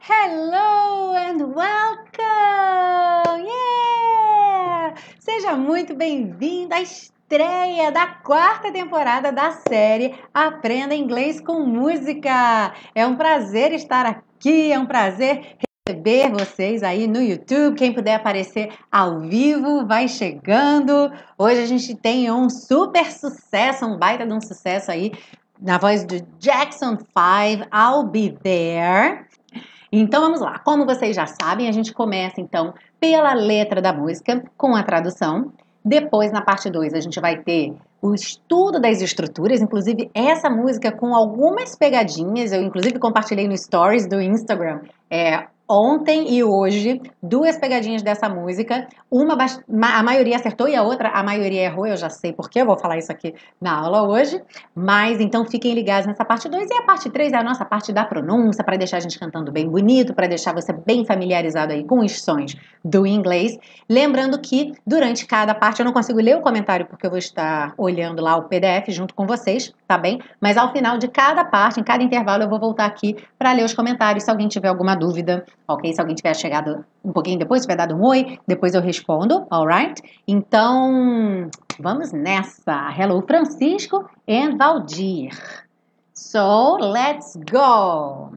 Hello and welcome! Yeah! Seja muito bem-vindo à estreia da quarta temporada da série Aprenda Inglês com Música. É um prazer estar aqui, é um prazer receber vocês aí no YouTube. Quem puder aparecer ao vivo, vai chegando. Hoje a gente tem um super sucesso, um baita de um sucesso aí na voz do Jackson 5, I'll Be There. Então vamos lá. Como vocês já sabem, a gente começa então pela letra da música com a tradução. Depois, na parte 2, a gente vai ter o estudo das estruturas, inclusive essa música com algumas pegadinhas. Eu, inclusive, compartilhei no Stories do Instagram é, ontem e hoje duas pegadinhas dessa música. Uma a maioria acertou e a outra a maioria errou. Eu já sei porque eu vou falar isso aqui na aula hoje. Mas então fiquem ligados nessa parte 2 e a parte 3 é a nossa parte da pronúncia para deixar a gente cantando bem bonito, para deixar você bem familiarizado aí com os sons do inglês. Lembrando que durante cada parte eu não consigo ler o comentário porque eu vou estar olhando lá o PDF junto com vocês, tá bem? Mas ao final de cada parte, em cada intervalo eu vou voltar aqui para ler os comentários se alguém tiver alguma dúvida ok? Se alguém tiver chegado um pouquinho depois, tiver dado um oi, depois eu respondo, alright? Então, vamos nessa. Hello, Francisco and Valdir. So, let's go!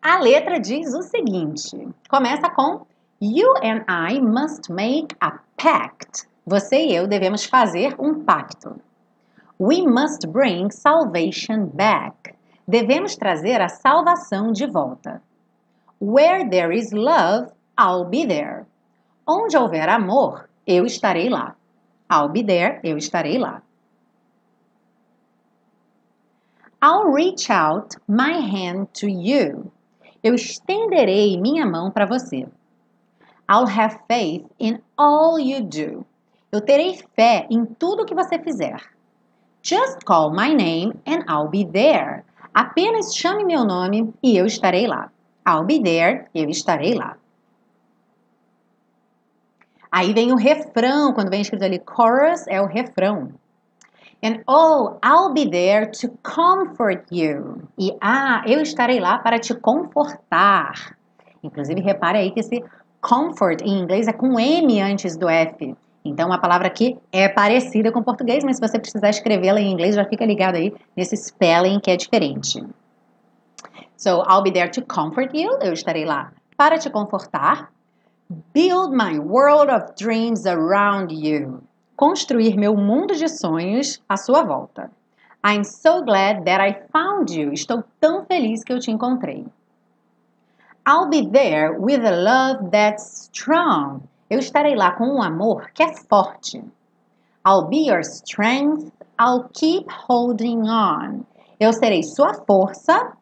A letra diz o seguinte: começa com You and I must make a pact. Você e eu devemos fazer um pacto. We must bring salvation back. Devemos trazer a salvação de volta. Where there is love, I'll be there. Onde houver amor, eu estarei lá. I'll be there, eu estarei lá. I'll reach out my hand to you. Eu estenderei minha mão para você. I'll have faith in all you do. Eu terei fé em tudo que você fizer. Just call my name and I'll be there. Apenas chame meu nome e eu estarei lá. I'll be there, eu estarei lá. Aí vem o refrão, quando vem escrito ali chorus, é o refrão. And oh, I'll be there to comfort you. E ah, eu estarei lá para te confortar. Inclusive, repare aí que esse comfort em inglês é com M antes do F. Então, a palavra aqui é parecida com o português, mas se você precisar escrevê-la em inglês, já fica ligado aí nesse spelling que é diferente. So I'll be there to comfort you. Eu estarei lá para te confortar. Build my world of dreams around you. Construir meu mundo de sonhos à sua volta. I'm so glad that I found you. Estou tão feliz que eu te encontrei. I'll be there with a love that's strong. Eu estarei lá com um amor que é forte. I'll be your strength. I'll keep holding on. Eu serei sua força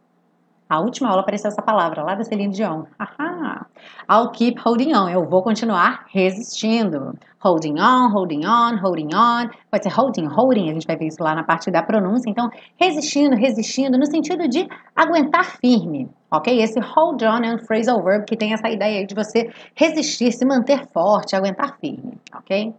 a última aula apareceu essa palavra lá da Celine Dion. Ahá. I'll keep holding on. Eu vou continuar resistindo. Holding on, holding on, holding on. Pode ser holding, holding. A gente vai ver isso lá na parte da pronúncia. Então, resistindo, resistindo, no sentido de aguentar firme. Ok? Esse hold on é um phrasal verb que tem essa ideia de você resistir, se manter forte, aguentar firme. Ok?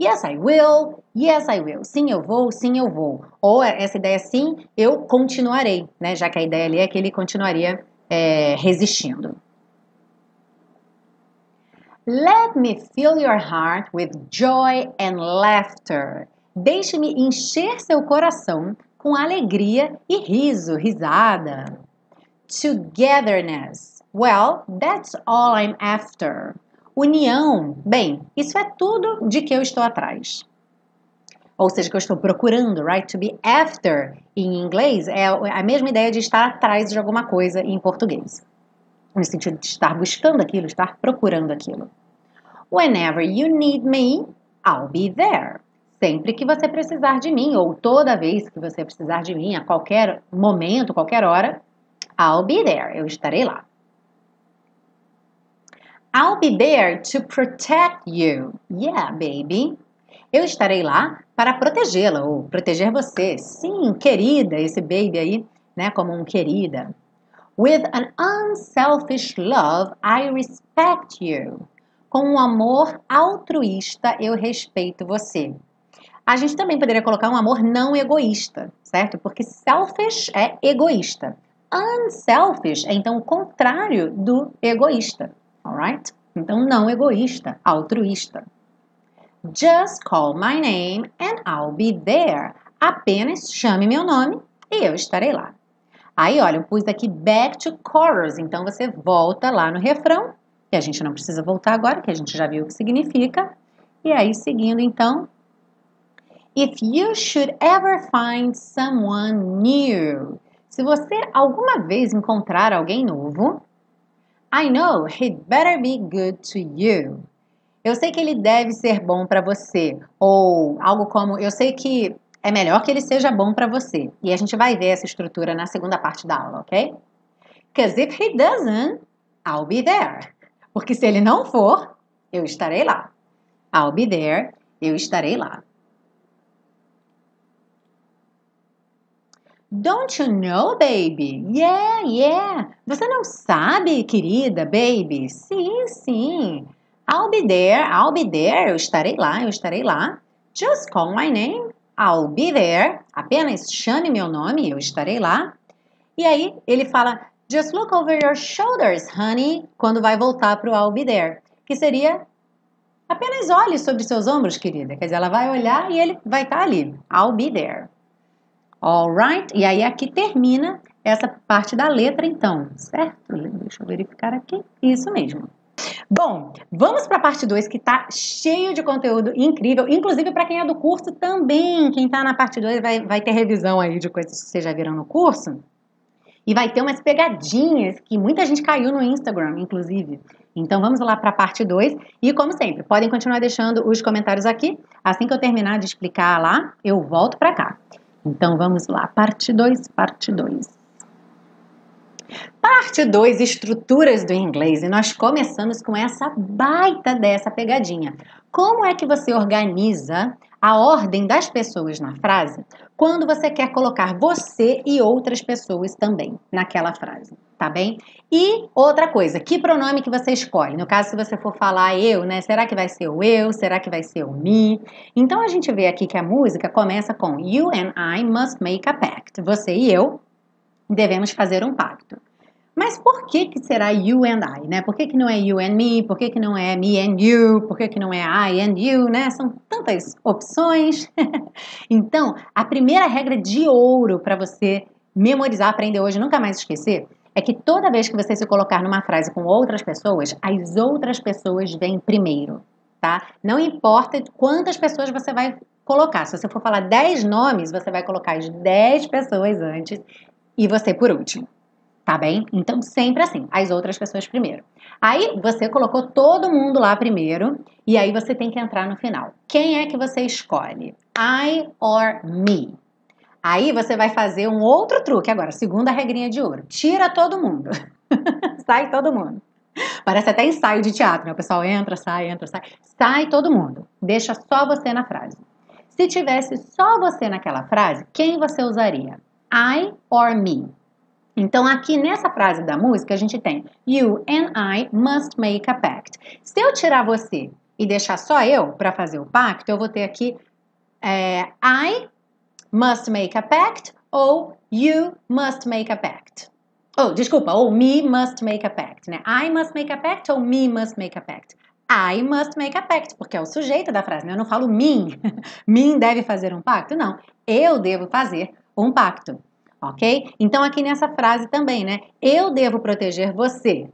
Yes, I will. Yes, I will. Sim, eu vou. Sim, eu vou. Ou essa ideia sim, eu continuarei, né? Já que a ideia ali é que ele continuaria é, resistindo. Let me fill your heart with joy and laughter. Deixe-me encher seu coração com alegria e riso, risada. Togetherness. Well, that's all I'm after. União, bem, isso é tudo de que eu estou atrás. Ou seja, que eu estou procurando, right? To be after em inglês é a mesma ideia de estar atrás de alguma coisa em português. No sentido de estar buscando aquilo, estar procurando aquilo. Whenever you need me, I'll be there. Sempre que você precisar de mim, ou toda vez que você precisar de mim, a qualquer momento, qualquer hora, I'll be there. Eu estarei lá. I'll be there to protect you. Yeah, baby. Eu estarei lá para protegê-la ou proteger você. Sim, querida, esse baby aí, né, como um querida. With an unselfish love, I respect you. Com um amor altruísta, eu respeito você. A gente também poderia colocar um amor não egoísta, certo? Porque selfish é egoísta. Unselfish é então o contrário do egoísta, alright? Então não egoísta, altruísta. Just call my name and I'll be there. Apenas chame meu nome e eu estarei lá. Aí, olha, eu pus aqui back to chorus, então você volta lá no refrão, que a gente não precisa voltar agora, que a gente já viu o que significa. E aí, seguindo, então, If you should ever find someone new. Se você alguma vez encontrar alguém novo, I know he'd better be good to you. Eu sei que ele deve ser bom para você. Ou algo como, eu sei que é melhor que ele seja bom para você. E a gente vai ver essa estrutura na segunda parte da aula, ok? Because if he doesn't, I'll be there. Porque se ele não for, eu estarei lá. I'll be there, eu estarei lá. Don't you know, baby? Yeah, yeah. Você não sabe, querida, baby? Sim, sim. I'll be there, I'll be there. Eu estarei lá, eu estarei lá. Just call my name. I'll be there. Apenas chame meu nome, eu estarei lá. E aí ele fala, just look over your shoulders, honey, quando vai voltar para o I'll be there. Que seria apenas olhe sobre seus ombros, querida. Quer dizer, ela vai olhar e ele vai estar ali. I'll be there. Alright? E aí aqui termina essa parte da letra, então, certo? Deixa eu verificar aqui. Isso mesmo. Bom, vamos para a parte 2 que está cheio de conteúdo incrível, inclusive para quem é do curso também. Quem está na parte 2 vai, vai ter revisão aí de coisas que vocês já viram no curso. E vai ter umas pegadinhas que muita gente caiu no Instagram, inclusive. Então vamos lá para a parte 2. E como sempre, podem continuar deixando os comentários aqui. Assim que eu terminar de explicar lá, eu volto para cá. Então vamos lá, parte 2, parte 2. Parte 2, estruturas do inglês. E nós começamos com essa baita dessa pegadinha. Como é que você organiza a ordem das pessoas na frase quando você quer colocar você e outras pessoas também naquela frase, tá bem? E outra coisa, que pronome que você escolhe? No caso, se você for falar eu, né? Será que vai ser o eu? Será que vai ser o me? Então a gente vê aqui que a música começa com You and I must make a pact. Você e eu devemos fazer um pacto. Mas por que, que será you and I, né? Por que, que não é you and me? Por que, que não é me and you? Por que, que não é I and you, né? São tantas opções. então, a primeira regra de ouro para você memorizar, aprender hoje, nunca mais esquecer, é que toda vez que você se colocar numa frase com outras pessoas, as outras pessoas vêm primeiro, tá? Não importa quantas pessoas você vai colocar. Se você for falar 10 nomes, você vai colocar as 10 pessoas antes e você por último tá bem? Então, sempre assim, as outras pessoas primeiro. Aí, você colocou todo mundo lá primeiro, e aí você tem que entrar no final. Quem é que você escolhe? I or me? Aí você vai fazer um outro truque agora, segunda regrinha de ouro. Tira todo mundo. sai todo mundo. Parece até ensaio de teatro, né? O pessoal entra, sai, entra, sai. Sai todo mundo. Deixa só você na frase. Se tivesse só você naquela frase, quem você usaria? I or me? Então, aqui nessa frase da música, a gente tem You and I must make a pact. Se eu tirar você e deixar só eu para fazer o pacto, eu vou ter aqui é, I must make a pact ou You must make a pact. Oh, desculpa, ou me must make a pact, né? I must make a pact ou me must make a pact. I must make a pact, porque é o sujeito da frase, né? Eu não falo mim. mim deve fazer um pacto? Não. Eu devo fazer um pacto ok? Então, aqui nessa frase também, né? Eu devo proteger você.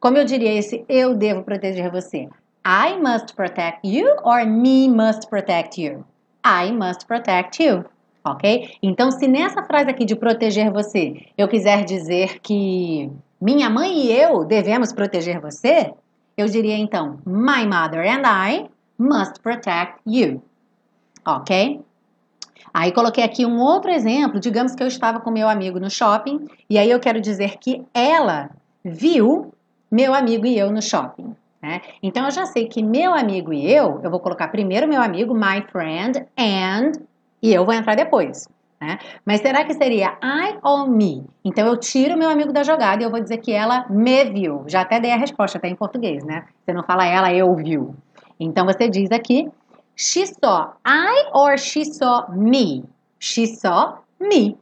Como eu diria esse eu devo proteger você? I must protect you or me must protect you? I must protect you. Ok? Então, se nessa frase aqui de proteger você eu quiser dizer que minha mãe e eu devemos proteger você, eu diria então: My mother and I must protect you. Ok? Aí coloquei aqui um outro exemplo, digamos que eu estava com meu amigo no shopping, e aí eu quero dizer que ela viu meu amigo e eu no shopping. Né? Então eu já sei que meu amigo e eu, eu vou colocar primeiro meu amigo, my friend, and, e eu vou entrar depois. Né? Mas será que seria I or me? Então eu tiro meu amigo da jogada e eu vou dizer que ela me viu. Já até dei a resposta, até em português, né? Você não fala ela, eu viu. Então você diz aqui She saw I or she saw me? She saw me.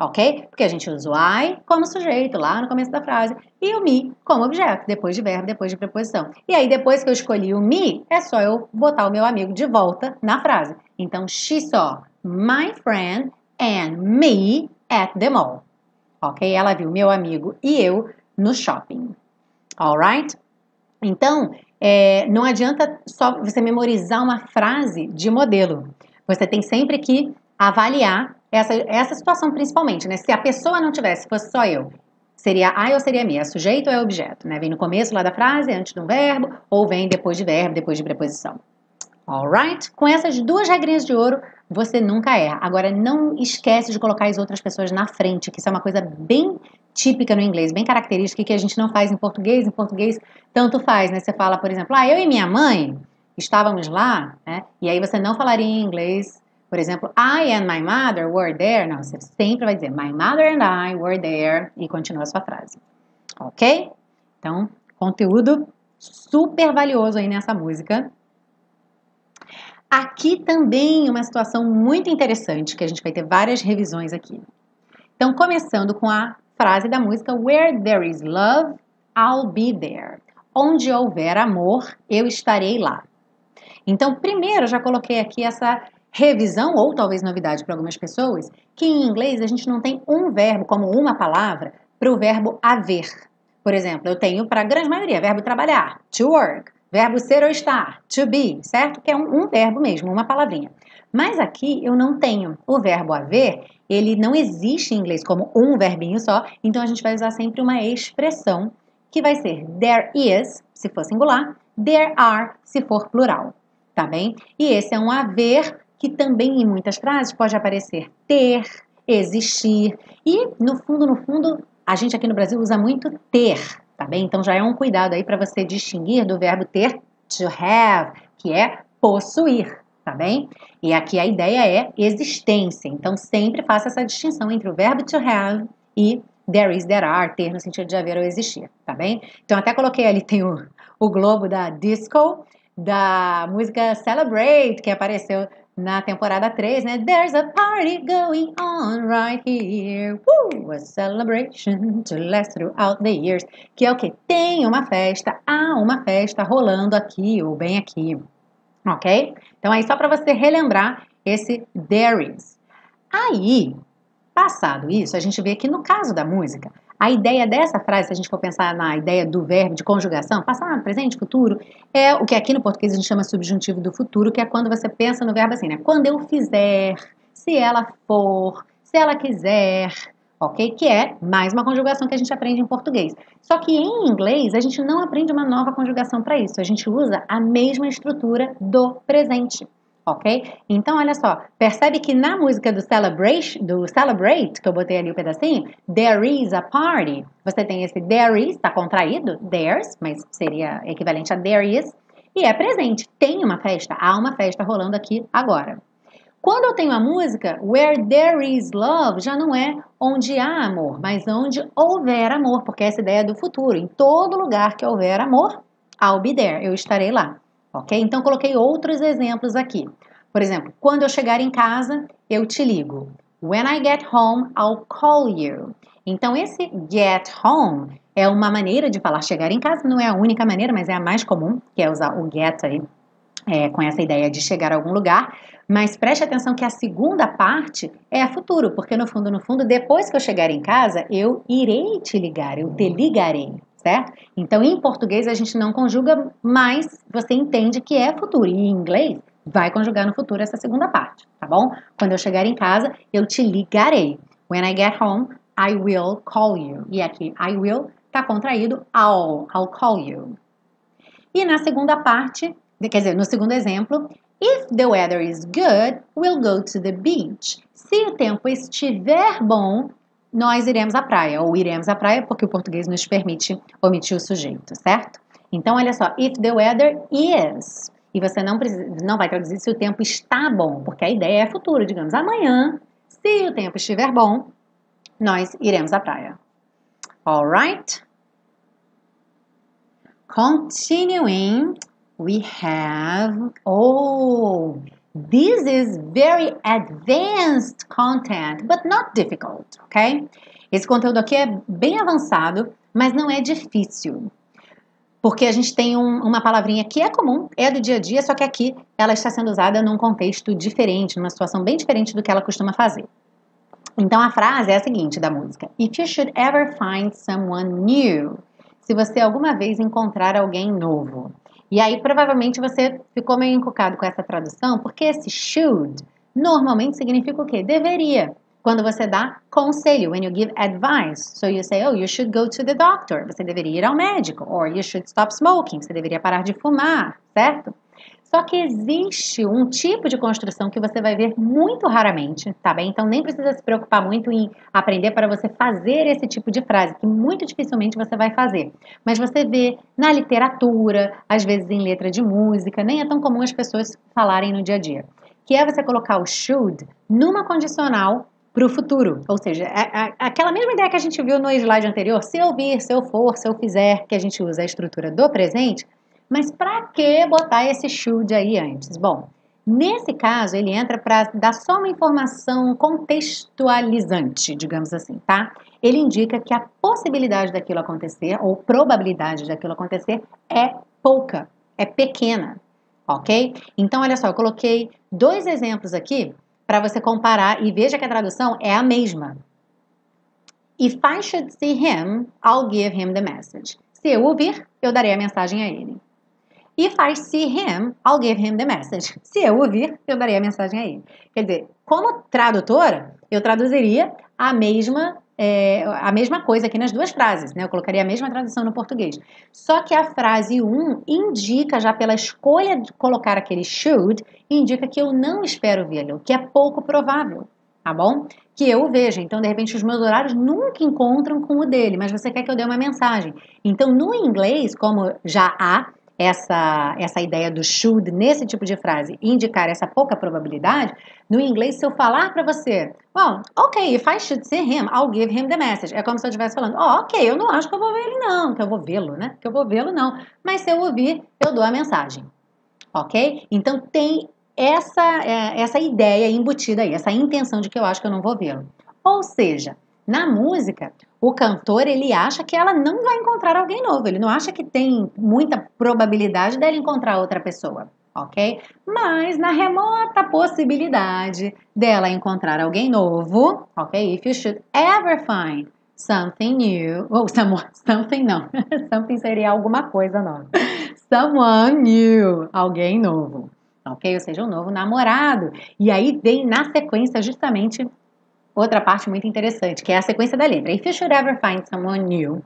Ok? Porque a gente usa o I como sujeito lá no começo da frase e o me como objeto, depois de verbo, depois de preposição. E aí, depois que eu escolhi o me, é só eu botar o meu amigo de volta na frase. Então, she saw my friend and me at the mall. Ok? Ela viu meu amigo e eu no shopping. Alright? Então, é, não adianta só você memorizar uma frase de modelo. Você tem sempre que avaliar essa, essa situação principalmente, né? Se a pessoa não tivesse, fosse só eu, seria I ou seria me? É sujeito ou é objeto, né? Vem no começo lá da frase, antes de um verbo, ou vem depois de verbo, depois de preposição. Alright? Com essas duas regrinhas de ouro, você nunca erra. Agora, não esquece de colocar as outras pessoas na frente, que isso é uma coisa bem típica no inglês, bem característica que a gente não faz em português. Em português, tanto faz, né? Você fala, por exemplo, ah, eu e minha mãe estávamos lá, né? E aí você não falaria em inglês, por exemplo, I and my mother were there. Não, você sempre vai dizer my mother and I were there e continua a sua frase. Ok? Então, conteúdo super valioso aí nessa música. Aqui também uma situação muito interessante, que a gente vai ter várias revisões aqui. Então, começando com a frase da música Where there is love, I'll be there. Onde houver amor, eu estarei lá. Então, primeiro, eu já coloquei aqui essa revisão, ou talvez novidade para algumas pessoas, que em inglês a gente não tem um verbo como uma palavra para o verbo haver. Por exemplo, eu tenho para a grande maioria verbo trabalhar, to work. Verbo ser ou estar, to be, certo? Que é um, um verbo mesmo, uma palavrinha. Mas aqui eu não tenho. O verbo haver, ele não existe em inglês como um verbinho só, então a gente vai usar sempre uma expressão que vai ser there is, se for singular, there are, se for plural, tá bem? E esse é um haver que também em muitas frases pode aparecer ter, existir, e no fundo, no fundo, a gente aqui no Brasil usa muito ter, tá bem? Então já é um cuidado aí para você distinguir do verbo ter, to have, que é possuir, tá bem? E aqui a ideia é existência. Então sempre faça essa distinção entre o verbo to have e there is, there are, ter no sentido de haver ou existir, tá bem? Então até coloquei ali, tem o, o globo da disco, da música Celebrate, que apareceu na temporada 3, né? There's a party going on right here. Woo! A celebration to last throughout the years. Que é o que? Tem uma festa, há uma festa rolando aqui ou bem aqui. Ok? Então, aí só para você relembrar esse there is. Aí, passado isso, a gente vê que no caso da música, a ideia dessa frase, se a gente for pensar na ideia do verbo de conjugação, passado, presente, futuro, é o que aqui no português a gente chama subjuntivo do futuro, que é quando você pensa no verbo assim, né? Quando eu fizer, se ela for, se ela quiser, ok? Que é mais uma conjugação que a gente aprende em português. Só que em inglês a gente não aprende uma nova conjugação para isso, a gente usa a mesma estrutura do presente ok? Então, olha só, percebe que na música do Celebrate, do Celebrate, que eu botei ali o um pedacinho, there is a party, você tem esse there is, tá contraído, there's, mas seria equivalente a there is, e é presente, tem uma festa, há uma festa rolando aqui agora. Quando eu tenho a música Where There Is Love, já não é onde há amor, mas onde houver amor, porque essa ideia é do futuro. Em todo lugar que houver amor, I'll be there, eu estarei lá ok? Então, coloquei outros exemplos aqui. Por exemplo, quando eu chegar em casa, eu te ligo. When I get home, I'll call you. Então, esse get home é uma maneira de falar chegar em casa, não é a única maneira, mas é a mais comum, que é usar o get aí, é, com essa ideia de chegar a algum lugar. Mas preste atenção que a segunda parte é a futuro, porque no fundo, no fundo, depois que eu chegar em casa, eu irei te ligar, eu te ligarei certo? Então, em português a gente não conjuga, mas você entende que é futuro. E em inglês vai conjugar no futuro essa segunda parte, tá bom? Quando eu chegar em casa, eu te ligarei. When I get home, I will call you. E aqui, I will tá contraído I'll, I'll call you. E na segunda parte, quer dizer, no segundo exemplo, if the weather is good, we'll go to the beach. Se o tempo estiver bom, nós iremos à praia, ou iremos à praia, porque o português nos permite omitir o sujeito, certo? Então, olha só, if the weather is. E você não, precisa, não vai traduzir se o tempo está bom, porque a ideia é futuro, digamos, amanhã, se o tempo estiver bom, nós iremos à praia. Alright? Continuing, we have. Oh, this is very advanced content, but not difficult, ok? Esse conteúdo aqui é bem avançado, mas não é difícil. Porque a gente tem um, uma palavrinha que é comum, é do dia a dia, só que aqui ela está sendo usada num contexto diferente, numa situação bem diferente do que ela costuma fazer. Então a frase é a seguinte da música: If you should ever find someone new. Se você alguma vez encontrar alguém novo. E aí provavelmente você ficou meio encucado com essa tradução, porque esse should normalmente significa o quê? Deveria. Quando você dá conselho, when you give advice. So you say, oh, you should go to the doctor. Você deveria ir ao médico. Or you should stop smoking. Você deveria parar de fumar, certo? Só que existe um tipo de construção que você vai ver muito raramente, tá bem? Então nem precisa se preocupar muito em aprender para você fazer esse tipo de frase, que muito dificilmente você vai fazer. Mas você vê na literatura, às vezes em letra de música, nem é tão comum as pessoas falarem no dia a dia. Que é você colocar o should numa condicional para o futuro. Ou seja, aquela mesma ideia que a gente viu no slide anterior, se eu vir, se eu for, se eu fizer, que a gente usa a estrutura do presente, mas para que botar esse should aí antes? Bom, nesse caso ele entra para dar só uma informação contextualizante, digamos assim, tá? Ele indica que a possibilidade daquilo acontecer ou probabilidade daquilo acontecer é pouca, é pequena, ok? Então olha só, eu coloquei dois exemplos aqui para você comparar e veja que a tradução é a mesma. If I should see him, I'll give him the message. Se eu ouvir, eu darei a mensagem a ele. If I see him, I'll give him the message. Se eu ouvir, eu darei a mensagem a ele. Quer dizer, como tradutora, eu traduziria a mesma é, a mesma coisa aqui nas duas frases, né? Eu colocaria a mesma tradução no português. Só que a frase 1 indica, já pela escolha de colocar aquele should, indica que eu não espero vê-lo, que é pouco provável, tá bom? Que eu veja. Então, de repente, os meus horários nunca encontram com o dele, mas você quer que eu dê uma mensagem. Então, no inglês, como já há essa, essa ideia do should nesse tipo de frase indicar essa pouca probabilidade, no inglês, se eu falar para você, well, ok, if I should see him, I'll give him the message. É como se eu estivesse falando, oh, ok, eu não acho que eu vou ver ele não, que eu vou vê-lo, né? Que eu vou vê-lo não. Mas se eu ouvir, eu dou a mensagem. Ok? Então tem essa, é, essa ideia embutida aí, essa intenção de que eu acho que eu não vou vê-lo. Ou seja, na música, o cantor ele acha que ela não vai encontrar alguém novo, ele não acha que tem muita probabilidade dela encontrar outra pessoa, ok? Mas na remota possibilidade dela encontrar alguém novo, ok? If you should ever find something new, ou someone, something não, something seria alguma coisa nova, someone new, alguém novo, ok? Ou seja, um novo namorado. E aí vem na sequência justamente outra parte muito interessante, que é a sequência da letra. If you should ever find someone new,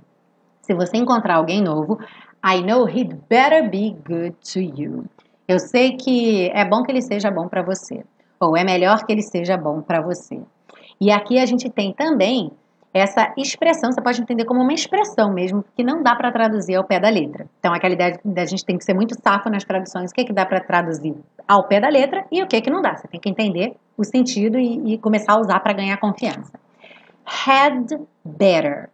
se você encontrar alguém novo, I know he'd better be good to you. Eu sei que é bom que ele seja bom para você, ou é melhor que ele seja bom para você. E aqui a gente tem também essa expressão, você pode entender como uma expressão mesmo, que não dá para traduzir ao pé da letra. Então, aquela ideia da gente tem que ser muito safo nas traduções, o que, é que dá para traduzir ao pé da letra e o que, é que não dá. Você tem que entender o sentido e, e começar a usar para ganhar confiança. Had better.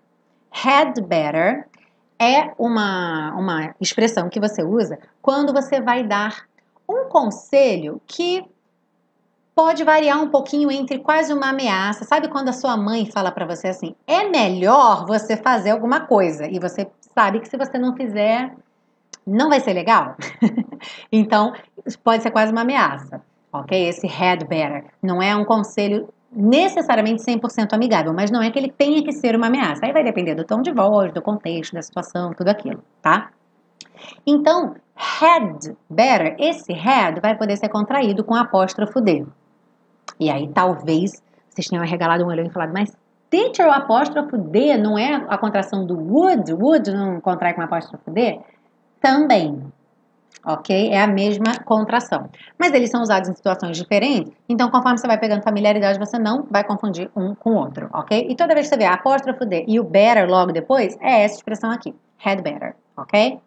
Had better é uma, uma expressão que você usa quando você vai dar um conselho que pode variar um pouquinho entre quase uma ameaça. Sabe quando a sua mãe fala para você assim: é melhor você fazer alguma coisa e você sabe que se você não fizer, não vai ser legal? então, pode ser quase uma ameaça, ok? Esse head better não é um conselho necessariamente 100% amigável, mas não é que ele tenha que ser uma ameaça. Aí vai depender do tom de voz, do contexto, da situação, tudo aquilo, tá? Então, had better, esse had vai poder ser contraído com apóstrofo D. E aí talvez vocês tenham regalado um olhão e falado, mas teacher, o apóstrofo D não é a contração do would? Would não contrai com apóstrofo D? Também. Ok? É a mesma contração. Mas eles são usados em situações diferentes, então conforme você vai pegando familiaridade, você não vai confundir um com o outro, ok? E toda vez que você vê apóstrofo D e o better logo depois, é essa expressão aqui, had better, ok?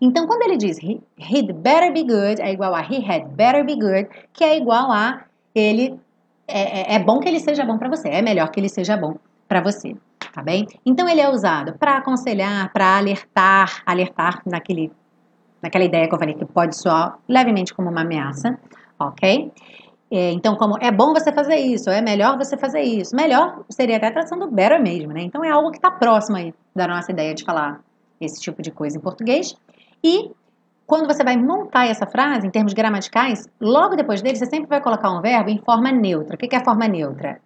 Então, quando ele diz he'd better be good, é igual a he had better be good, que é igual a ele é, é, é bom que ele seja bom para você, é melhor que ele seja bom para você, tá bem? Então ele é usado para aconselhar, para alertar, alertar naquele naquela ideia que eu falei que pode soar levemente como uma ameaça, ok? É, então, como é bom você fazer isso, é melhor você fazer isso. Melhor seria até a tradução do better mesmo, né? Então é algo que está próximo aí da nossa ideia de falar esse tipo de coisa em português. E quando você vai montar essa frase, em termos gramaticais, logo depois dele, você sempre vai colocar um verbo em forma neutra. O que é a forma neutra?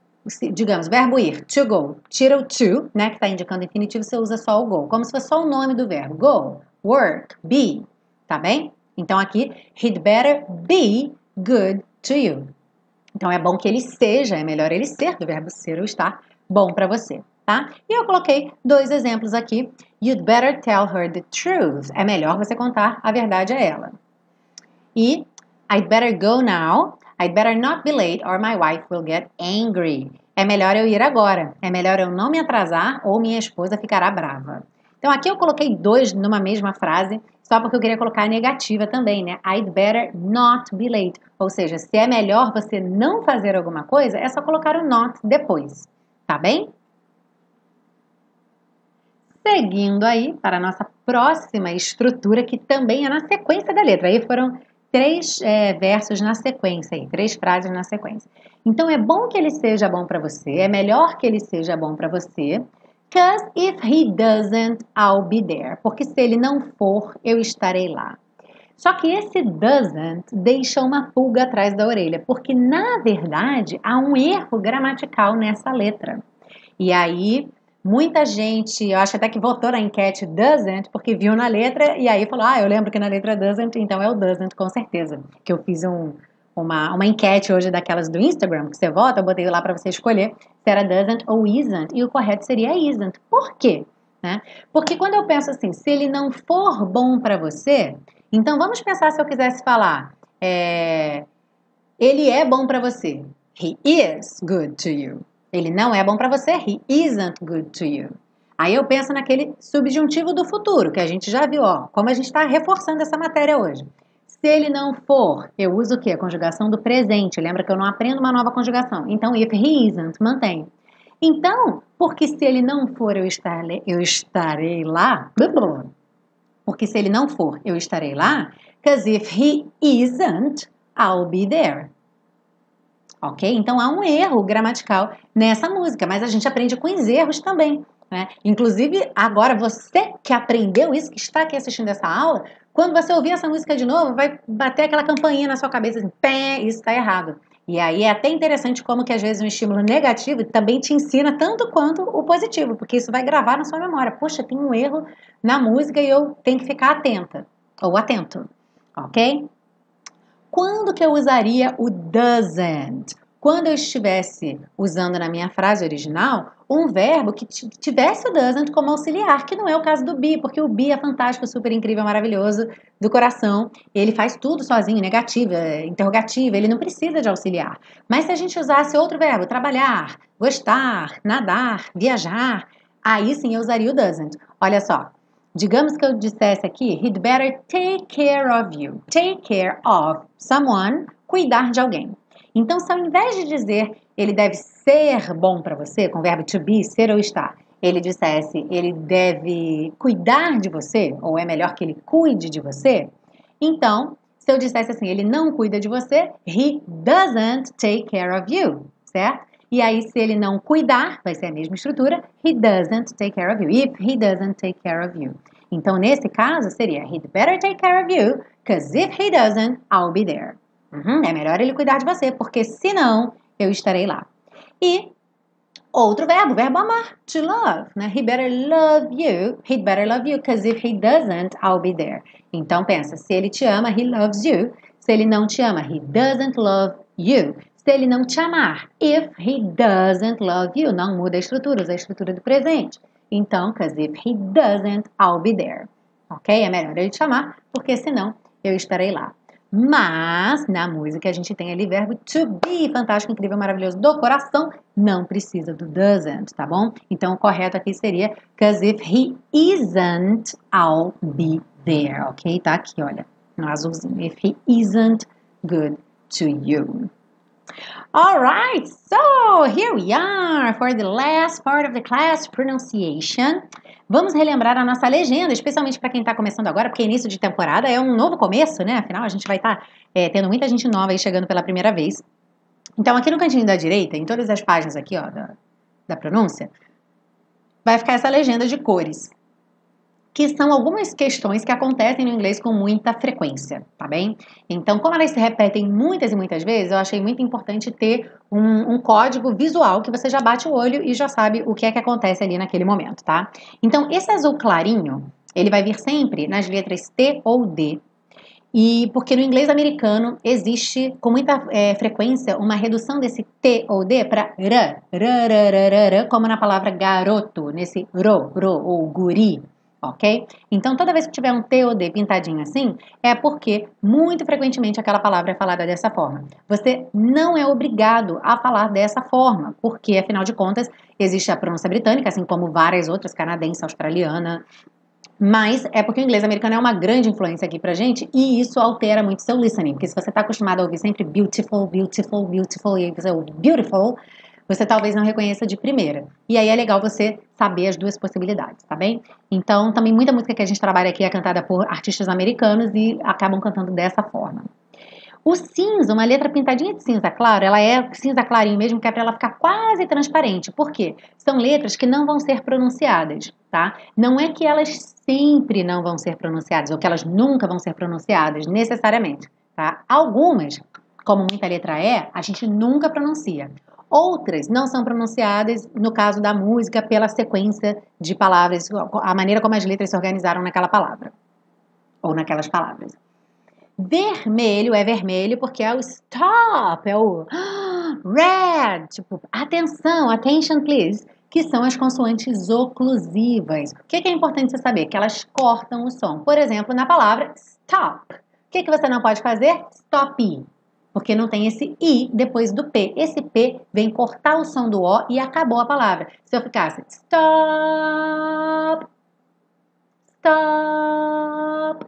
Digamos, verbo ir, to go. Tira o to, né, que está indicando infinitivo, você usa só o go, como se fosse só o nome do verbo. Go, work, be, tá bem? Então aqui, he'd better be good to you. Então é bom que ele seja, é melhor ele ser, do verbo ser ou estar, bom para você, tá? E eu coloquei dois exemplos aqui. You'd better tell her the truth. É melhor você contar a verdade a ela. E I'd better go now. I'd better not be late or my wife will get angry. É melhor eu ir agora. É melhor eu não me atrasar ou minha esposa ficará brava. Então aqui eu coloquei dois numa mesma frase só porque eu queria colocar a negativa também, né? I'd better not be late. Ou seja, se é melhor você não fazer alguma coisa, é só colocar o not depois, tá bem? Seguindo aí para a nossa próxima estrutura, que também é na sequência da letra. Aí foram três é, versos na sequência, aí, três frases na sequência. Então é bom que ele seja bom para você, é melhor que ele seja bom para você, Because if he doesn't, I'll be there. Porque se ele não for, eu estarei lá. Só que esse doesn't deixa uma pulga atrás da orelha, porque na verdade há um erro gramatical nessa letra. E aí, muita gente, eu acho até que votou na enquete doesn't, porque viu na letra e aí falou: Ah, eu lembro que na letra doesn't, então é o doesn't, com certeza. Que eu fiz um, uma, uma enquete hoje daquelas do Instagram, que você vota, eu botei lá para você escolher se era doesn't ou isn't, e o correto seria isn't. Por quê? Né? Porque quando eu penso assim, se ele não for bom para você, então vamos pensar se eu quisesse falar, é, ele é bom para você. He is good to you. Ele não é bom para você. He isn't good to you. Aí eu penso naquele subjuntivo do futuro, que a gente já viu, ó, como a gente está reforçando essa matéria hoje. Se ele não for, eu uso o quê? A conjugação do presente. Lembra que eu não aprendo uma nova conjugação. Então, if he isn't, mantém. Então, porque se ele não for, eu estarei, eu estarei lá. Porque se ele não for, eu estarei lá. Because if he isn't, I'll be there. Ok? Então há um erro gramatical nessa música, mas a gente aprende com os erros também. Né? Inclusive, agora você que aprendeu isso, que está aqui assistindo essa aula, quando você ouvir essa música de novo, vai bater aquela campainha na sua cabeça assim, pé, isso está errado. E aí é até interessante como que às vezes um estímulo negativo também te ensina tanto quanto o positivo, porque isso vai gravar na sua memória. Poxa, tem um erro na música e eu tenho que ficar atenta ou atento, ok? Quando que eu usaria o doesn't? Quando eu estivesse usando na minha frase original um verbo que tivesse o doesn't como auxiliar, que não é o caso do be, porque o be é fantástico, super incrível, maravilhoso, do coração. Ele faz tudo sozinho, negativa, interrogativa, ele não precisa de auxiliar. Mas se a gente usasse outro verbo, trabalhar, gostar, nadar, viajar, aí sim eu usaria o doesn't. Olha só, digamos que eu dissesse aqui, he'd better take care of you. Take care of someone, cuidar de alguém. Então, se ao invés de dizer ele deve ser bom para você, com o verbo to be, ser ou estar, ele dissesse ele deve cuidar de você, ou é melhor que ele cuide de você, então, se eu dissesse assim, ele não cuida de você, he doesn't take care of you, certo? E aí, se ele não cuidar, vai ser a mesma estrutura, he doesn't take care of you. If he doesn't take care of you. Então, nesse caso, seria he'd better take care of you, because if he doesn't, I'll be there. Uhum, é melhor ele cuidar de você, porque senão eu estarei lá. E outro verbo, verbo amar, to love, né? He better love you, he'd better love you, because if he doesn't, I'll be there. Então pensa, se ele te ama, he loves you. Se ele não te ama, he doesn't love you. Se ele não te amar, if he doesn't love you, não muda a estrutura, usa a estrutura do presente. Então, because if he doesn't, I'll be there. Ok? É melhor ele te amar, porque senão eu estarei lá. Mas na música a gente tem ali verbo to be, fantástico, incrível, maravilhoso, do coração, não precisa do doesn't, tá bom? Então o correto aqui seria because if he isn't, I'll be there, ok? Tá aqui, olha, no azulzinho. If he isn't good to you. Alright, so here we are for the last part of the class pronunciation. Vamos relembrar a nossa legenda, especialmente para quem está começando agora, porque início de temporada é um novo começo, né? Afinal, a gente vai estar tá, é, tendo muita gente nova aí chegando pela primeira vez. Então, aqui no cantinho da direita, em todas as páginas aqui, ó, da, da pronúncia, vai ficar essa legenda de cores que são algumas questões que acontecem no inglês com muita frequência, tá bem? Então, como elas se repetem muitas e muitas vezes, eu achei muito importante ter um, um, código visual que você já bate o olho e já sabe o que é que acontece ali naquele momento, tá? Então, esse azul clarinho, ele vai vir sempre nas letras T ou D, e porque no inglês americano existe com muita é, frequência uma redução desse T ou D para R, R, R, R, como na palavra garoto, nesse ro, ro ou guri, ok? Então, toda vez que tiver um T D pintadinho assim, é porque muito frequentemente aquela palavra é falada dessa forma. Você não é obrigado a falar dessa forma, porque, afinal de contas, existe a pronúncia britânica, assim como várias outras, canadense, australiana, mas é porque o inglês americano é uma grande influência aqui pra gente e isso altera muito seu listening. Porque se você está acostumado a ouvir sempre beautiful, beautiful, beautiful e você ouve beautiful, você talvez não reconheça de primeira. E aí é legal você saber as duas possibilidades, tá bem? Então, também muita música que a gente trabalha aqui é cantada por artistas americanos e acabam cantando dessa forma. O cinza, uma letra pintadinha de cinza claro, ela é cinza clarinho mesmo, que é para ela ficar quase transparente. Por quê? São letras que não vão ser pronunciadas, tá? Não é que elas sempre não vão ser pronunciadas, ou que elas nunca vão ser pronunciadas, necessariamente, tá? Algumas, como muita letra é, a gente nunca pronuncia. Outras não são pronunciadas, no caso da música, pela sequência de palavras, a maneira como as letras se organizaram naquela palavra, ou naquelas palavras. Vermelho é vermelho porque é o stop, é o red, tipo, atenção, attention please, que são as consoantes oclusivas. O que é importante você saber? Que elas cortam o som. Por exemplo, na palavra stop. O que, que você não pode fazer? Stop porque não tem esse i depois do p. Esse p vem cortar o som do o e acabou a palavra. Se eu ficasse stop, stop,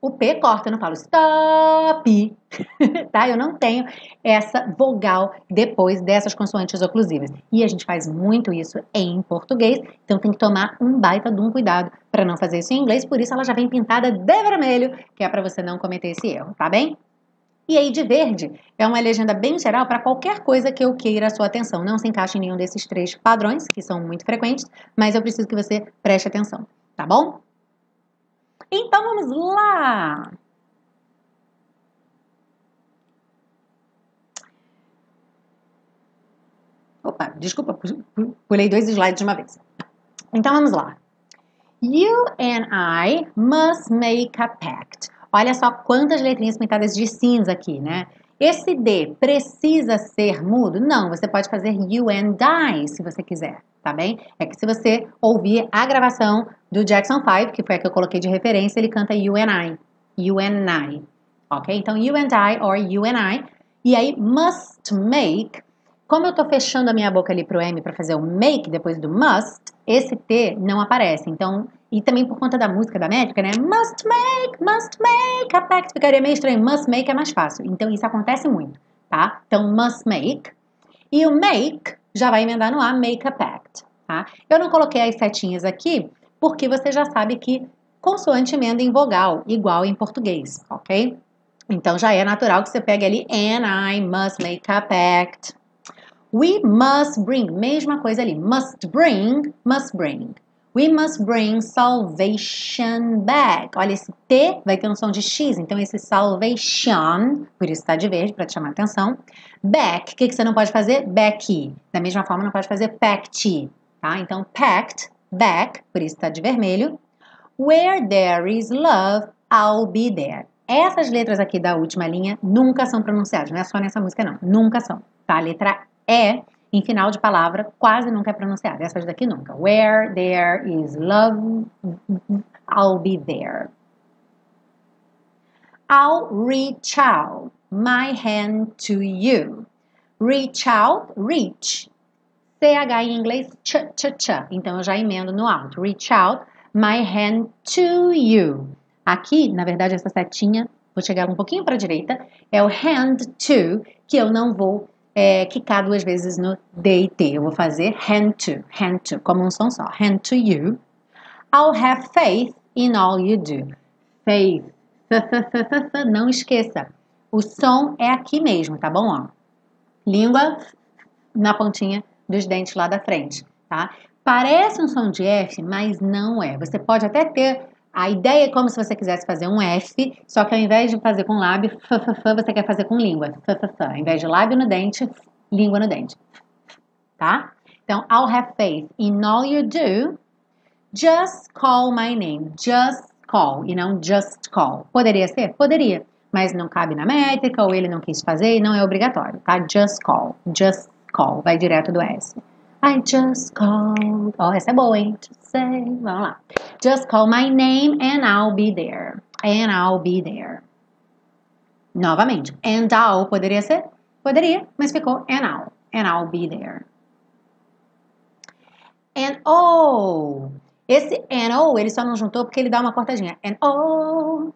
o p corta, eu não falo stop, tá? Eu não tenho essa vogal depois dessas consoantes oclusivas. E a gente faz muito isso em português, então tem que tomar um baita de um cuidado para não fazer isso em inglês, por isso ela já vem pintada de vermelho, que é para você não cometer esse erro, tá bem? E aí, de verde, é uma legenda bem geral para qualquer coisa que eu queira a sua atenção. Não se encaixa em nenhum desses três padrões, que são muito frequentes, mas eu preciso que você preste atenção, tá bom? Então, vamos lá! Opa, desculpa, pulei dois slides de uma vez. Então, vamos lá. You and I must make a pact. Olha só quantas letrinhas pintadas de cinza aqui, né? Esse D precisa ser mudo? Não, você pode fazer you and I se você quiser, tá bem? É que se você ouvir a gravação do Jackson 5, que foi a que eu coloquei de referência, ele canta you and I, you and I, ok? Então you and I or you and I. E aí must make, como eu tô fechando a minha boca ali pro M para fazer o make depois do must, esse T não aparece. Então e também por conta da música, da métrica, né? Must make, must make a pact. Ficaria meio estranho. Must make é mais fácil. Então, isso acontece muito, tá? Então, must make. E o make já vai emendar no A, make a pact, tá? Eu não coloquei as setinhas aqui, porque você já sabe que consoante emenda em vogal, igual em português, ok? Então, já é natural que você pegue ali and I must make a pact. We must bring, mesma coisa ali. Must bring, must bring. We must bring salvation back. Olha, esse T vai ter um som de X, então esse salvation, por isso está de verde, para te chamar a atenção. Back, o que, que você não pode fazer? Back. Da mesma forma, não pode fazer pact, tá? Então, pact, back, por isso está de vermelho. Where there is love, I'll be there. Essas letras aqui da última linha nunca são pronunciadas, não é só nessa música não, nunca são, tá? Letra E em final de palavra quase nunca é pronunciada. Essas daqui nunca. Where there is love, I'll be there. I'll reach out my hand to you. Reach out, reach. CH em inglês, ch, ch, ch. Então eu já emendo no alto. Reach out my hand to you. Aqui, na verdade, essa setinha, vou chegar um pouquinho para a direita, é o hand to, que eu não vou é, quicar duas vezes no D e T. Eu vou fazer hand to, hand to, como um som só. Hand to you. I'll have faith in all you do. Faith. Não esqueça. O som é aqui mesmo, tá bom? Ó. Língua na pontinha dos dentes lá da frente, tá? Parece um som de F, mas não é. Você pode até ter a ideia é como se você quisesse fazer um F, só que ao invés de fazer com lábio, f, f, f, você quer fazer com língua. F, f. Ao invés de lábio no dente, língua no dente. Tá? Então, I'll have faith in all you do. Just call my name. Just call e não just call. Poderia ser? Poderia. Mas não cabe na métrica, ou ele não quis fazer e não é obrigatório, tá? Just call. Just call. Vai direto do S. I just called. Oh, essa é boa, hein? To say. Vamos lá. Just call my name and I'll be there. And I'll be there. Novamente. And I'll poderia ser? Poderia, mas ficou and I'll. And I'll be there. And oh. Esse and oh, ele só não juntou porque ele dá uma cortadinha. And oh.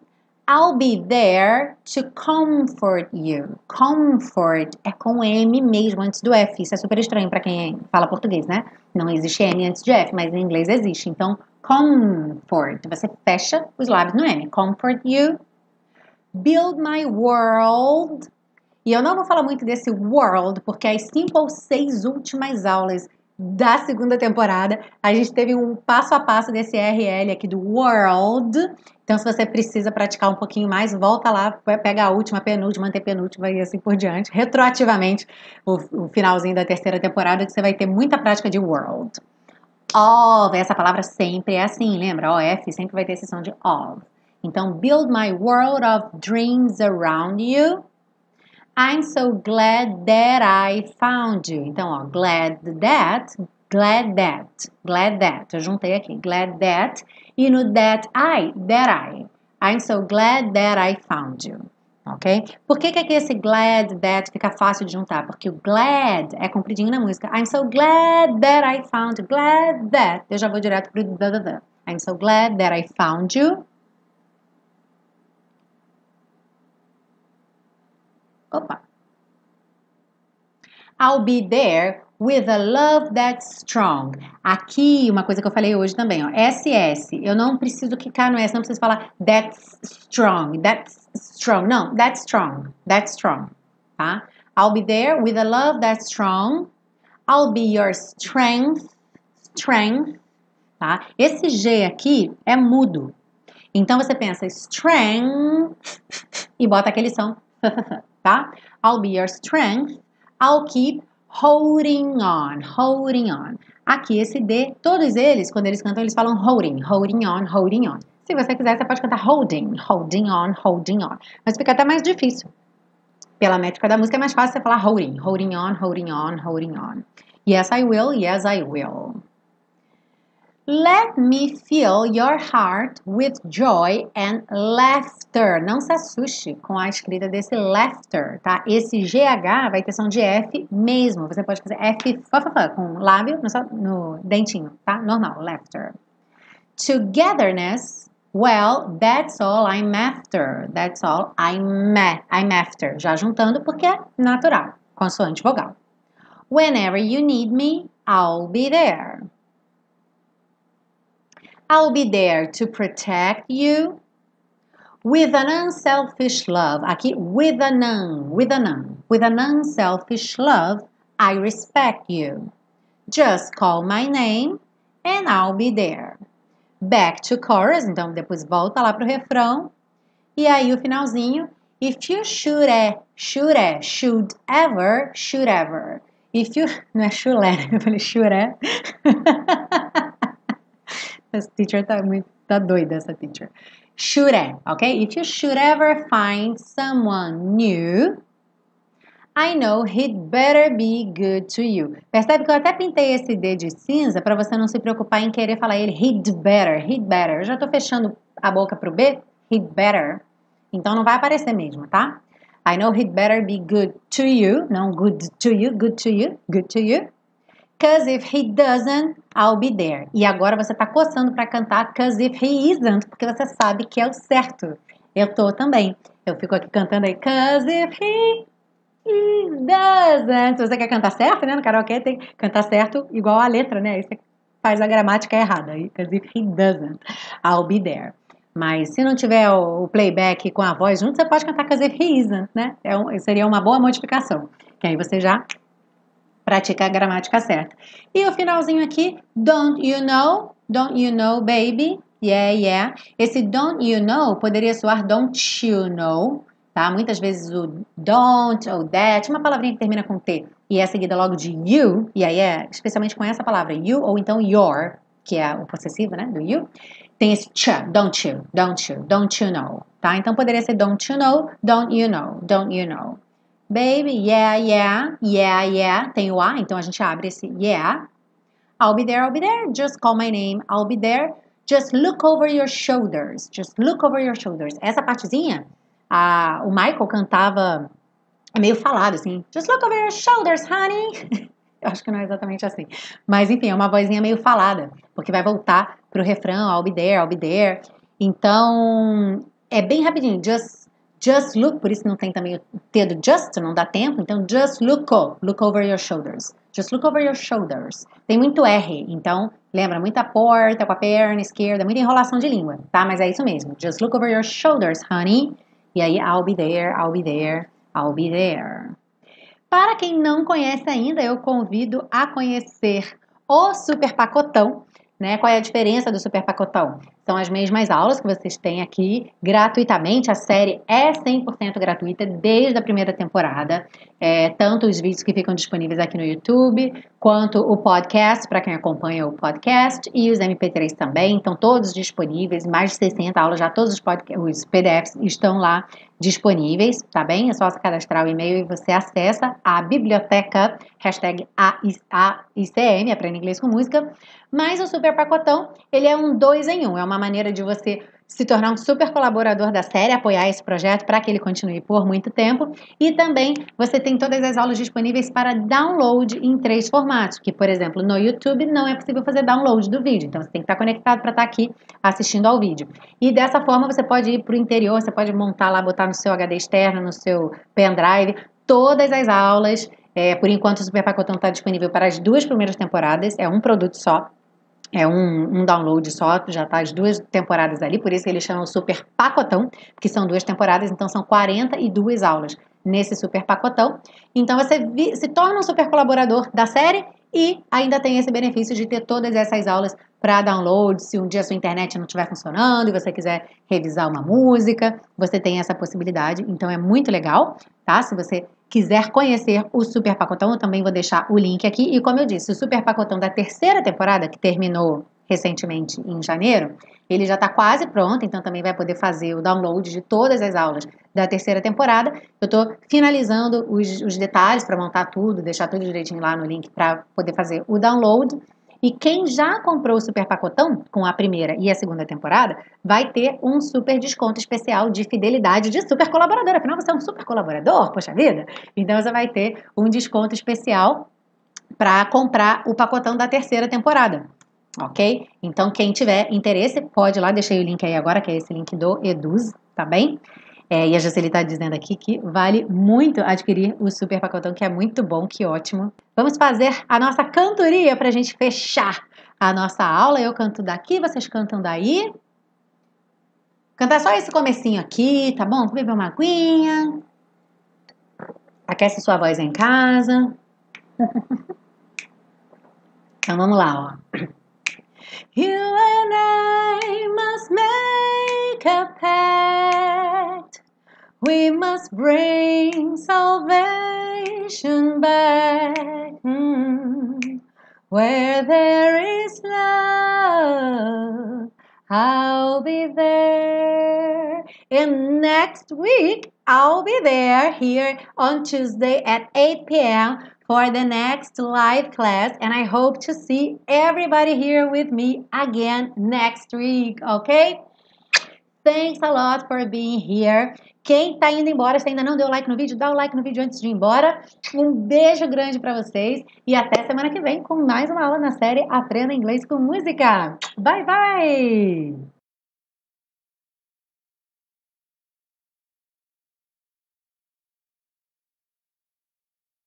I'll be there to comfort you. Comfort é com M mesmo antes do F. Isso é super estranho para quem fala português, né? Não existe M antes de F, mas em inglês existe. Então, comfort. Você fecha os lábios no M. Comfort you. Build my world. E eu não vou falar muito desse world, porque as cinco ou seis últimas aulas da segunda temporada, a gente teve um passo a passo desse RL aqui do World. Então, se você precisa praticar um pouquinho mais, volta lá, pega a última, penúltima, antepenúltima e assim por diante, retroativamente, o, o finalzinho da terceira temporada, que você vai ter muita prática de World. Of, essa palavra sempre é assim, lembra? OF sempre vai ter esse som de of. Então, build my world of dreams around you. I'm so glad that I found you. Então, ó, glad that, glad that, glad that. Eu juntei aqui, glad that. E no that I, that I. I'm so glad that I found you. Ok? Por que, que aqui esse glad that fica fácil de juntar? Porque o glad é compridinho na música. I'm so glad that I found you. Glad that. Eu já vou direto pro da, da, da. I'm so glad that I found you. Opa. I'll be there with a love that's strong. Aqui, uma coisa que eu falei hoje também, ó, SS. Eu não preciso quicar no S, não preciso falar that's strong, that's strong. Não, that's strong, that's strong, tá? I'll be there with a love that's strong. I'll be your strength, strength, tá? Esse G aqui é mudo. Então você pensa strength e bota aquele som, tá? I'll be your strength. I'll keep holding on, holding on. Aqui esse D, todos eles, quando eles cantam, eles falam holding, holding on, holding on. Se você quiser, você pode cantar holding, holding on, holding on. Mas fica até mais difícil. Pela métrica da música é mais fácil você falar holding, holding on, holding on, holding on. Yes, I will, yes, I will. Let me fill your heart with joy and laughter. Não se assuste com a escrita desse laughter, tá? Esse GH vai ter som de F mesmo. Você pode fazer F com lábio no, no dentinho, tá? Normal, laughter. Togetherness, well, that's all I'm after. That's all I'm, I'm after. Já juntando porque é natural, consoante vogal. Whenever you need me, I'll be there. I'll be there to protect you with an unselfish love. Aqui, with an un, with an un, with an unselfish love, I respect you. Just call my name and I'll be there. Back to chorus, então depois volta lá pro refrão. E aí o finalzinho, if you should, should, should ever, should ever. If you, não é should, eu falei should. Essa teacher tá muito tá doida, essa teacher. Should, ok? If you should ever find someone new, I know he'd better be good to you. Percebe que eu até pintei esse D de cinza para você não se preocupar em querer falar ele he'd better, he'd better. Eu já tô fechando a boca pro B, he'd better. Então não vai aparecer mesmo, tá? I know he'd better be good to you, não good to you, good to you, good to you. Cause if he doesn't, I'll be there. E agora você tá coçando para cantar Cause if he isn't, porque você sabe que é o certo. Eu tô também. Eu fico aqui cantando aí Cause if he, doesn't. Se você quer cantar certo, né? No karaokê tem que cantar certo igual a letra, né? Isso é faz a gramática errada. Because if he doesn't, I'll be there. Mas se não tiver o playback com a voz junto, você pode cantar because if he isn't, né? É um, seria uma boa modificação. Que aí você já pratica a gramática certa. E o finalzinho aqui, don't you know? Don't you know, baby? Yeah, yeah. Esse don't you know poderia soar don't you know, tá? Muitas vezes o don't ou that, uma palavrinha que termina com T e é seguida logo de you, e aí é especialmente com essa palavra, you ou então your, que é o possessivo, né, do you, tem esse ch, don't you, don't you, don't you know, tá? Então poderia ser don't you know, don't you know, don't you know. Baby, yeah, yeah, yeah, yeah, tem o A, então a gente abre esse yeah. I'll be there, I'll be there, just call my name, I'll be there. Just look over your shoulders. Just look over your shoulders. Essa partezinha, a, o Michael cantava meio falado assim. Just look over your shoulders, honey. Eu acho que não é exatamente assim. Mas enfim, é uma vozinha meio falada, porque vai voltar pro refrão, I'll be there, I'll be there. Então, é bem rapidinho. Just just look, por isso não tem também o T do just, não dá tempo. Então, just look, look over your shoulders. Just look over your shoulders. Tem muito R, então lembra muita porta com a perna esquerda, muita enrolação de língua, tá? Mas é isso mesmo. Just look over your shoulders, honey. E aí, I'll be there, I'll be there, I'll be there. Para quem não conhece ainda, eu convido a conhecer o Super Pacotão, né? Qual é a diferença do Super Pacotão? São as mesmas aulas que vocês têm aqui gratuitamente. A série é 100% gratuita desde a primeira temporada. É, tanto os vídeos que ficam disponíveis aqui no YouTube, quanto o podcast, para quem acompanha o podcast, e os MP3 também. Estão todos disponíveis. Mais de 60 aulas, já todos os, os PDFs estão lá disponíveis, tá bem? É só você cadastrar o e-mail e você acessa a biblioteca, hashtag AICM, aprenda inglês com música. Mas o Super Pacotão, ele é um dois em um, é uma maneira de você se tornar um super colaborador da série, apoiar esse projeto para que ele continue por muito tempo. E também você tem todas as aulas disponíveis para download em três formatos, que, por exemplo, no YouTube não é possível fazer download do vídeo, então você tem que estar conectado para estar aqui assistindo ao vídeo. E dessa forma você pode ir para o interior, você pode montar lá, botar no seu HD externo, no seu pendrive, todas as aulas. É, por enquanto, o Super Pacotão está disponível para as duas primeiras temporadas, é um produto só. É um, um, download só, já tá as duas temporadas ali, por isso eles chamam super pacotão, que são duas temporadas, então são 42 aulas nesse super pacotão. Então você se torna um super colaborador da série e ainda tem esse benefício de ter todas essas aulas para download. Se um dia a sua internet não estiver funcionando e você quiser revisar uma música, você tem essa possibilidade. Então é muito legal, tá? Se você quiser conhecer o Super Pacotão, eu também vou deixar o link aqui. E como eu disse, o Super Pacotão da terceira temporada, que terminou recentemente em janeiro, ele já está quase pronto, então também vai poder fazer o download de todas as aulas da terceira temporada. Eu estou finalizando os, os detalhes para montar tudo, deixar tudo direitinho lá no link para poder fazer o download. E quem já comprou o super pacotão com a primeira e a segunda temporada vai ter um super desconto especial de fidelidade de super colaborador. Afinal, você é um super colaborador, poxa vida! Então você vai ter um desconto especial para comprar o pacotão da terceira temporada. Ok? Então, quem tiver interesse, pode ir lá, deixei o link aí agora, que é esse link do Eduz, tá bem? É, e a Jaceli está dizendo aqui que vale muito adquirir o super pacotão, que é muito bom, que ótimo. Vamos fazer a nossa cantoria para a gente fechar a nossa aula. Eu canto daqui, vocês cantam daí. Cantar só esse comecinho aqui, tá bom? Vou beber uma aguinha. Aquece sua voz em casa. então vamos lá, ó. You and I must make a pact. We must bring salvation back. Mm. Where there is love, I'll be there. And next week, I'll be there here on Tuesday at 8 p.m. for the next live class. And I hope to see everybody here with me again next week, okay? Thanks a lot for being here. Quem tá indo embora, se ainda não deu like no vídeo, dá o like no vídeo antes de ir embora. Um beijo grande para vocês e até semana que vem com mais uma aula na série Aprenda Inglês com Música. Bye, bye!